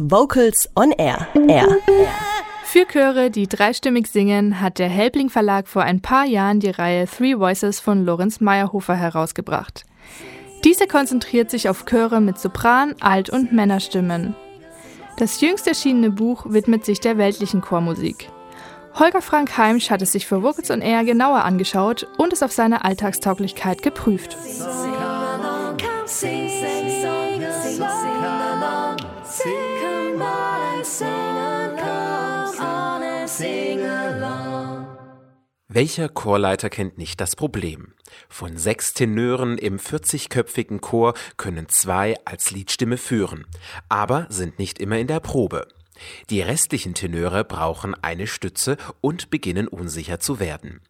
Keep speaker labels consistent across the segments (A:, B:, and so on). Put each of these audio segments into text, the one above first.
A: Vocals on Air. Air.
B: Für Chöre, die dreistimmig singen, hat der Helbling Verlag vor ein paar Jahren die Reihe Three Voices von Lorenz Meyerhofer herausgebracht. Diese konzentriert sich auf Chöre mit Sopran-, Alt- und Männerstimmen. Das jüngst erschienene Buch widmet sich der weltlichen Chormusik. Holger Frank Heimsch hat es sich für Vocals on Air genauer angeschaut und es auf seine Alltagstauglichkeit geprüft.
C: Welcher Chorleiter kennt nicht das Problem? Von sechs Tenören im 40-köpfigen Chor können zwei als Liedstimme führen, aber sind nicht immer in der Probe. Die restlichen Tenöre brauchen eine Stütze und beginnen unsicher zu werden.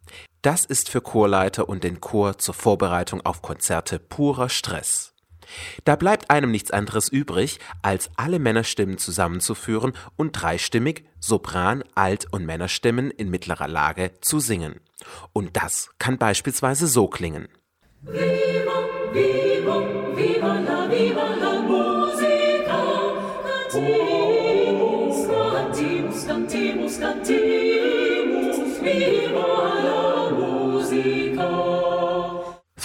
C: Das ist für Chorleiter und den Chor zur Vorbereitung auf Konzerte purer Stress. Da bleibt einem nichts anderes übrig, als alle Männerstimmen zusammenzuführen und dreistimmig Sopran, Alt- und Männerstimmen in mittlerer Lage zu singen. Und das kann beispielsweise so klingen. Viva, viva, viva la, viva la musica, cantimus, cantimus, cantimus, cantimus, viva la musica.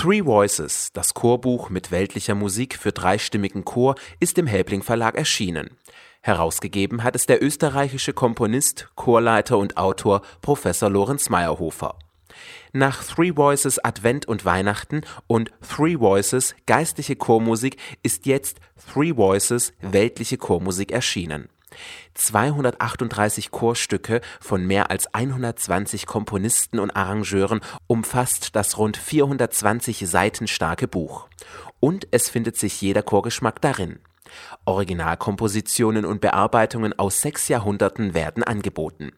C: Three Voices, das Chorbuch mit weltlicher Musik für dreistimmigen Chor, ist im Helbling Verlag erschienen. Herausgegeben hat es der österreichische Komponist, Chorleiter und Autor Professor Lorenz Meyerhofer. Nach Three Voices Advent und Weihnachten und Three Voices geistliche Chormusik ist jetzt Three Voices weltliche Chormusik erschienen. 238 Chorstücke von mehr als 120 Komponisten und Arrangeuren umfasst das rund 420 Seiten starke Buch. Und es findet sich jeder Chorgeschmack darin. Originalkompositionen und Bearbeitungen aus sechs Jahrhunderten werden angeboten.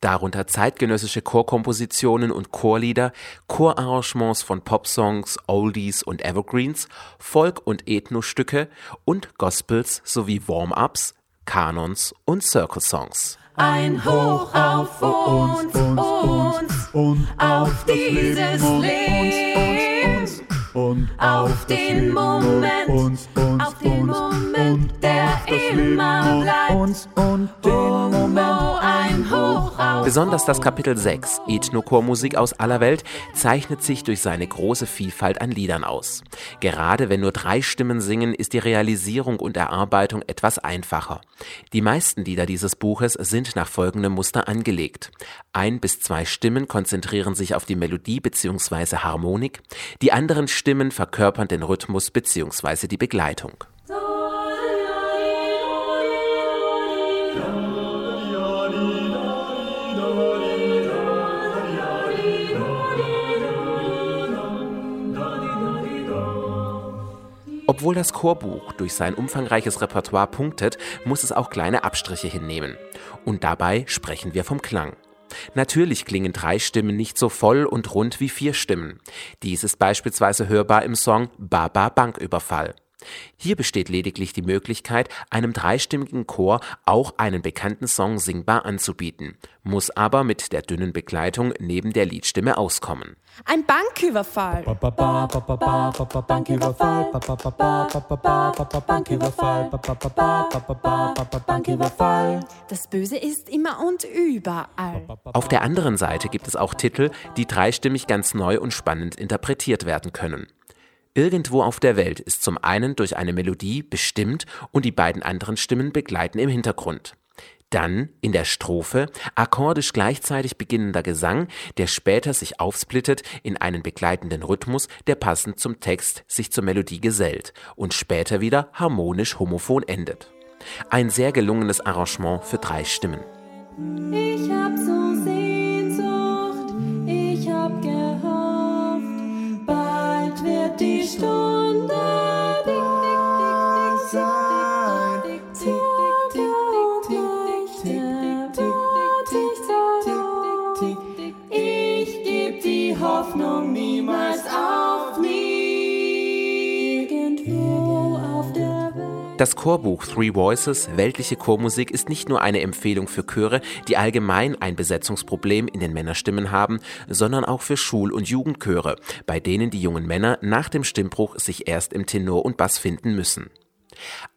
C: Darunter zeitgenössische Chorkompositionen und Chorlieder, Chorarrangements von Popsongs, Oldies und Evergreens, Folk- und Ethnostücke und Gospels sowie Warm-ups, Kanons und Circle-Songs.
D: Ein Hoch auf uns, uns, uns, und auf dieses Leben und auf den Moment, auf den Moment, der immer bleibt. Und den
C: Besonders das Kapitel 6, Ethnochormusik aus aller Welt, zeichnet sich durch seine große Vielfalt an Liedern aus. Gerade wenn nur drei Stimmen singen, ist die Realisierung und Erarbeitung etwas einfacher. Die meisten Lieder dieses Buches sind nach folgendem Muster angelegt. Ein bis zwei Stimmen konzentrieren sich auf die Melodie bzw. Harmonik, die anderen Stimmen verkörpern den Rhythmus bzw. die Begleitung. Obwohl das Chorbuch durch sein umfangreiches Repertoire punktet, muss es auch kleine Abstriche hinnehmen. Und dabei sprechen wir vom Klang. Natürlich klingen drei Stimmen nicht so voll und rund wie vier Stimmen. Dies ist beispielsweise hörbar im Song Baba Banküberfall. Hier besteht lediglich die Möglichkeit, einem dreistimmigen Chor auch einen bekannten Song singbar anzubieten, muss aber mit der dünnen Begleitung neben der Liedstimme auskommen.
E: Ein Banküberfall. Das Böse ist immer und überall.
C: Auf der anderen Seite gibt es auch Titel, die dreistimmig ganz neu und spannend interpretiert werden können. Irgendwo auf der Welt ist zum einen durch eine Melodie bestimmt und die beiden anderen Stimmen begleiten im Hintergrund. Dann in der Strophe akkordisch gleichzeitig beginnender Gesang, der später sich aufsplittet in einen begleitenden Rhythmus, der passend zum Text sich zur Melodie gesellt und später wieder harmonisch homophon endet. Ein sehr gelungenes Arrangement für drei Stimmen. Das Chorbuch Three Voices, weltliche Chormusik, ist nicht nur eine Empfehlung für Chöre, die allgemein ein Besetzungsproblem in den Männerstimmen haben, sondern auch für Schul- und Jugendchöre, bei denen die jungen Männer nach dem Stimmbruch sich erst im Tenor und Bass finden müssen.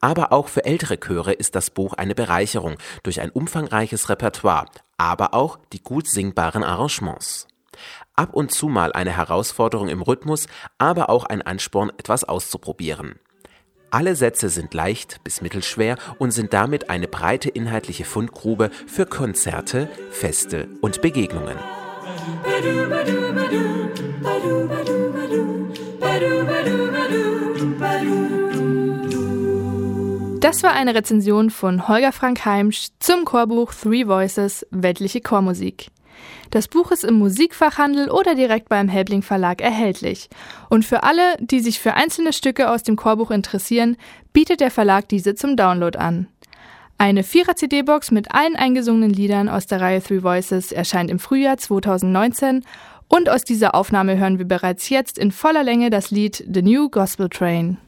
C: Aber auch für ältere Chöre ist das Buch eine Bereicherung durch ein umfangreiches Repertoire, aber auch die gut singbaren Arrangements. Ab und zu mal eine Herausforderung im Rhythmus, aber auch ein Ansporn, etwas auszuprobieren. Alle Sätze sind leicht bis mittelschwer und sind damit eine breite inhaltliche Fundgrube für Konzerte, Feste und Begegnungen.
B: Das war eine Rezension von Holger Frank Heimsch zum Chorbuch Three Voices Weltliche Chormusik. Das Buch ist im Musikfachhandel oder direkt beim Helbling Verlag erhältlich. Und für alle, die sich für einzelne Stücke aus dem Chorbuch interessieren, bietet der Verlag diese zum Download an. Eine Vierer-CD-Box mit allen eingesungenen Liedern aus der Reihe Three Voices erscheint im Frühjahr 2019 und aus dieser Aufnahme hören wir bereits jetzt in voller Länge das Lied The New Gospel Train.